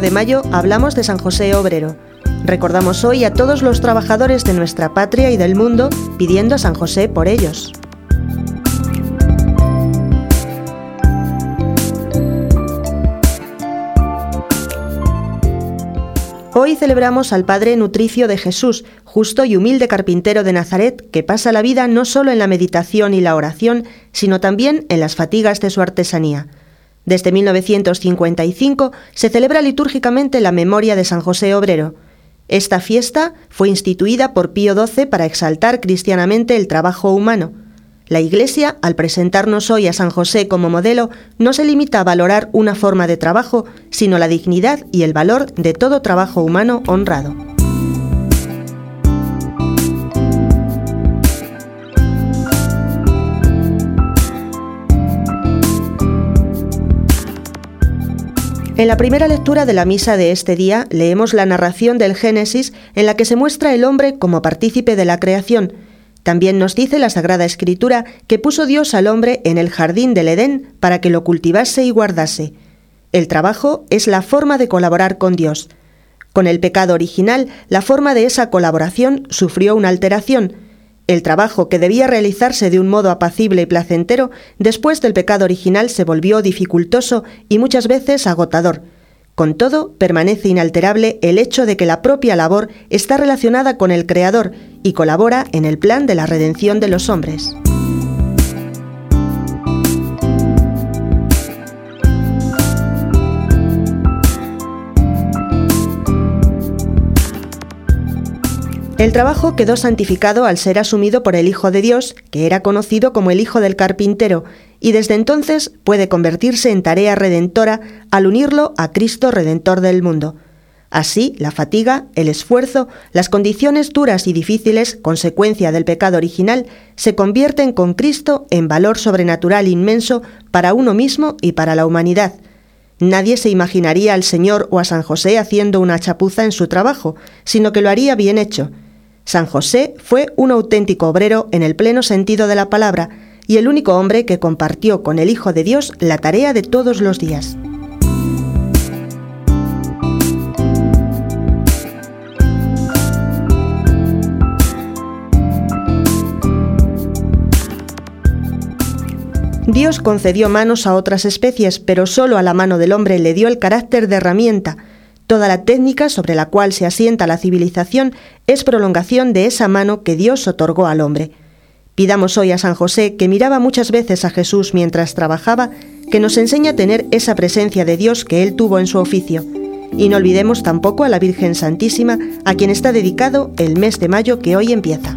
de mayo hablamos de San José Obrero. Recordamos hoy a todos los trabajadores de nuestra patria y del mundo pidiendo a San José por ellos. Hoy celebramos al Padre Nutricio de Jesús, justo y humilde carpintero de Nazaret, que pasa la vida no solo en la meditación y la oración, sino también en las fatigas de su artesanía. Desde 1955 se celebra litúrgicamente la memoria de San José Obrero. Esta fiesta fue instituida por Pío XII para exaltar cristianamente el trabajo humano. La Iglesia, al presentarnos hoy a San José como modelo, no se limita a valorar una forma de trabajo, sino la dignidad y el valor de todo trabajo humano honrado. En la primera lectura de la misa de este día leemos la narración del Génesis en la que se muestra el hombre como partícipe de la creación, también nos dice la Sagrada Escritura que puso Dios al hombre en el jardín del Edén para que lo cultivase y guardase. El trabajo es la forma de colaborar con Dios. Con el pecado original, la forma de esa colaboración sufrió una alteración. El trabajo que debía realizarse de un modo apacible y placentero, después del pecado original se volvió dificultoso y muchas veces agotador. Con todo, permanece inalterable el hecho de que la propia labor está relacionada con el Creador y colabora en el plan de la redención de los hombres. El trabajo quedó santificado al ser asumido por el Hijo de Dios, que era conocido como el Hijo del Carpintero, y desde entonces puede convertirse en tarea redentora al unirlo a Cristo Redentor del mundo. Así, la fatiga, el esfuerzo, las condiciones duras y difíciles, consecuencia del pecado original, se convierten con Cristo en valor sobrenatural inmenso para uno mismo y para la humanidad. Nadie se imaginaría al Señor o a San José haciendo una chapuza en su trabajo, sino que lo haría bien hecho. San José fue un auténtico obrero en el pleno sentido de la palabra y el único hombre que compartió con el Hijo de Dios la tarea de todos los días. Dios concedió manos a otras especies, pero solo a la mano del hombre le dio el carácter de herramienta, Toda la técnica sobre la cual se asienta la civilización es prolongación de esa mano que Dios otorgó al hombre. Pidamos hoy a San José, que miraba muchas veces a Jesús mientras trabajaba, que nos enseñe a tener esa presencia de Dios que él tuvo en su oficio. Y no olvidemos tampoco a la Virgen Santísima, a quien está dedicado el mes de mayo que hoy empieza.